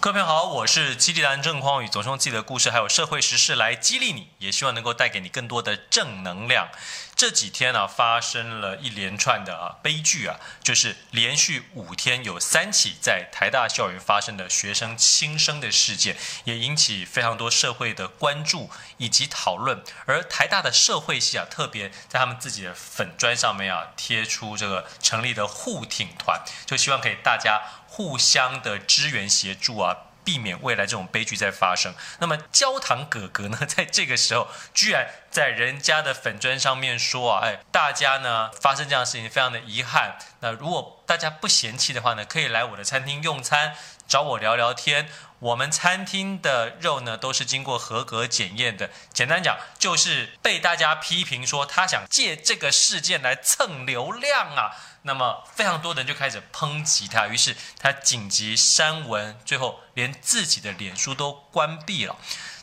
各位朋友好，我是激励男郑匡宇，总是用自己的故事还有社会时事来激励你，也希望能够带给你更多的正能量。这几天呢、啊，发生了一连串的啊悲剧啊，就是连续五天有三起在台大校园发生的学生轻生的事件，也引起非常多社会的关注以及讨论。而台大的社会系啊，特别在他们自己的粉砖上面啊，贴出这个成立的护挺团，就希望可以大家。互相的支援协助啊，避免未来这种悲剧再发生。那么焦糖哥哥呢，在这个时候居然在人家的粉砖上面说啊，哎，大家呢发生这样的事情非常的遗憾。那如果大家不嫌弃的话呢，可以来我的餐厅用餐，找我聊聊天。我们餐厅的肉呢都是经过合格检验的。简单讲，就是被大家批评说他想借这个事件来蹭流量啊。那么非常多人就开始抨击他，于是他紧急删文，最后连自己的脸书都关闭了。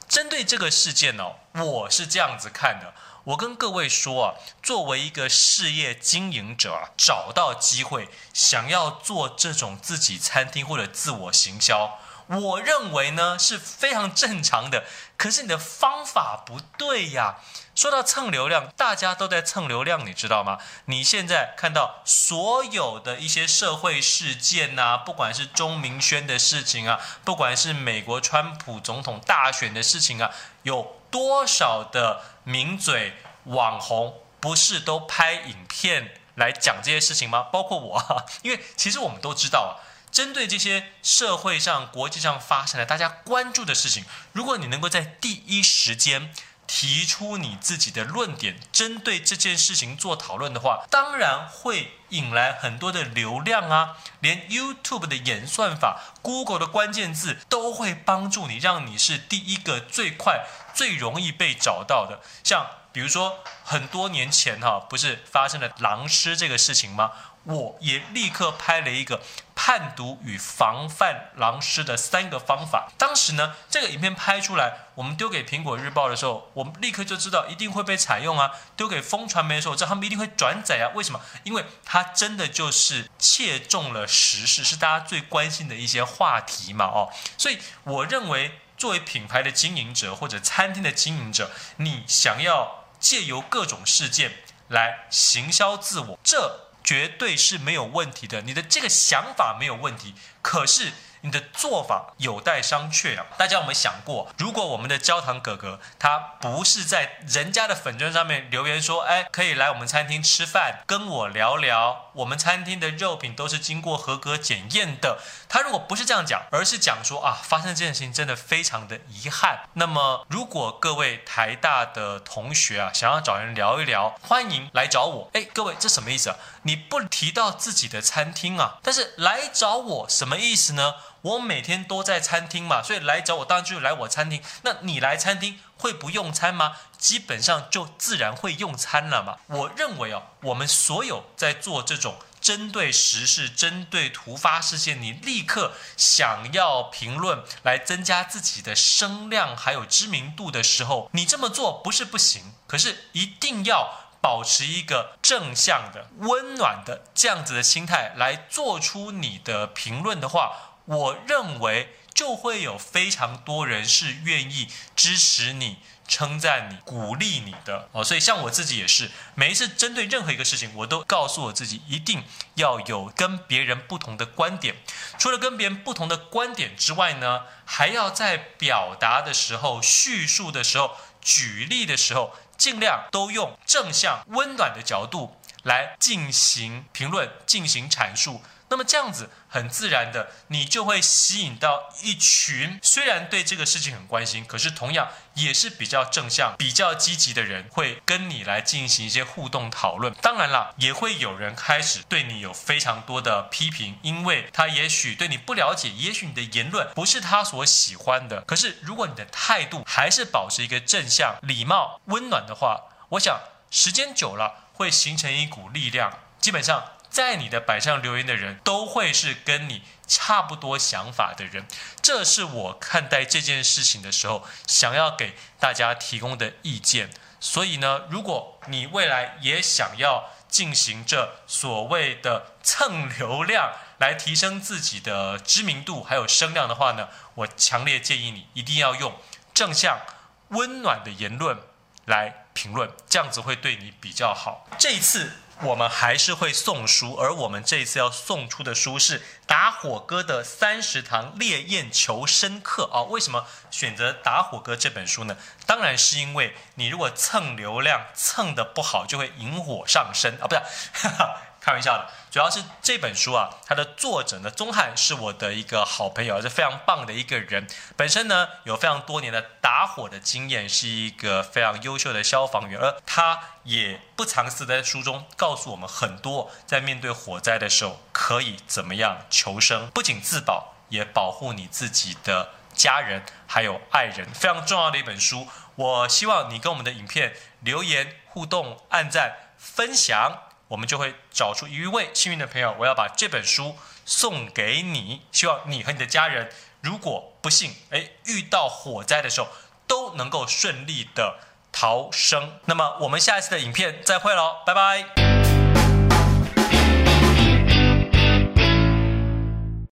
针对这个事件呢，我是这样子看的，我跟各位说啊，作为一个事业经营者啊，找到机会想要做这种自己餐厅或者自我行销。我认为呢是非常正常的，可是你的方法不对呀。说到蹭流量，大家都在蹭流量，你知道吗？你现在看到所有的一些社会事件呐、不管是钟明轩的事情啊，不管是美国川普总统大选的事情啊，有多少的名嘴网红不是都拍影片来讲这些事情吗？包括我，因为其实我们都知道啊。针对这些社会上、国际上发生的大家关注的事情，如果你能够在第一时间提出你自己的论点，针对这件事情做讨论的话，当然会引来很多的流量啊！连 YouTube 的演算法、Google 的关键字都会帮助你，让你是第一个、最快、最容易被找到的。像比如说，很多年前哈，不是发生了狼师这个事情吗？我也立刻拍了一个判读与防范狼师的三个方法。当时呢，这个影片拍出来，我们丢给苹果日报的时候，我们立刻就知道一定会被采用啊。丢给风传媒的时候，这他们一定会转载啊。为什么？因为它他真的就是切中了时事，是大家最关心的一些话题嘛。哦，所以我认为，作为品牌的经营者或者餐厅的经营者，你想要借由各种事件来行销自我，这。绝对是没有问题的，你的这个想法没有问题，可是。你的做法有待商榷啊！大家有没有想过，如果我们的焦糖哥哥他不是在人家的粉砖上面留言说，哎，可以来我们餐厅吃饭，跟我聊聊，我们餐厅的肉品都是经过合格检验的。他如果不是这样讲，而是讲说啊，发生这件事情真的非常的遗憾。那么，如果各位台大的同学啊，想要找人聊一聊，欢迎来找我。哎，各位，这什么意思啊？你不提到自己的餐厅啊，但是来找我，什么意思呢？我每天都在餐厅嘛，所以来找我当然就是来我餐厅。那你来餐厅会不用餐吗？基本上就自然会用餐了嘛。我认为哦，我们所有在做这种针对时事、针对突发事件，你立刻想要评论来增加自己的声量还有知名度的时候，你这么做不是不行，可是一定要保持一个正向的、温暖的这样子的心态来做出你的评论的话。我认为就会有非常多人是愿意支持你、称赞你、鼓励你的哦。所以像我自己也是，每一次针对任何一个事情，我都告诉我自己一定要有跟别人不同的观点。除了跟别人不同的观点之外呢，还要在表达的时候、叙述的时候、举例的时候，尽量都用正向、温暖的角度来进行评论、进行阐述。那么这样子很自然的，你就会吸引到一群虽然对这个事情很关心，可是同样也是比较正向、比较积极的人，会跟你来进行一些互动讨论。当然了，也会有人开始对你有非常多的批评，因为他也许对你不了解，也许你的言论不是他所喜欢的。可是如果你的态度还是保持一个正向、礼貌、温暖的话，我想时间久了会形成一股力量，基本上。在你的板上留言的人都会是跟你差不多想法的人，这是我看待这件事情的时候想要给大家提供的意见。所以呢，如果你未来也想要进行着所谓的蹭流量来提升自己的知名度还有声量的话呢，我强烈建议你一定要用正向、温暖的言论来评论，这样子会对你比较好。这一次。我们还是会送书，而我们这次要送出的书是打火哥的三十堂烈焰求生课啊！为什么选择打火哥这本书呢？当然是因为你如果蹭流量蹭得不好，就会引火上身啊！不是，哈哈。开玩笑的，主要是这本书啊，它的作者呢，宗翰是我的一个好朋友，是非常棒的一个人。本身呢，有非常多年的打火的经验，是一个非常优秀的消防员，而他也不藏私在书中告诉我们很多，在面对火灾的时候可以怎么样求生，不仅自保，也保护你自己的家人还有爱人，非常重要的一本书。我希望你跟我们的影片留言互动、按赞、分享。我们就会找出一位幸运的朋友，我要把这本书送给你。希望你和你的家人，如果不幸诶遇到火灾的时候，都能够顺利的逃生。那么我们下一次的影片再会喽，拜拜。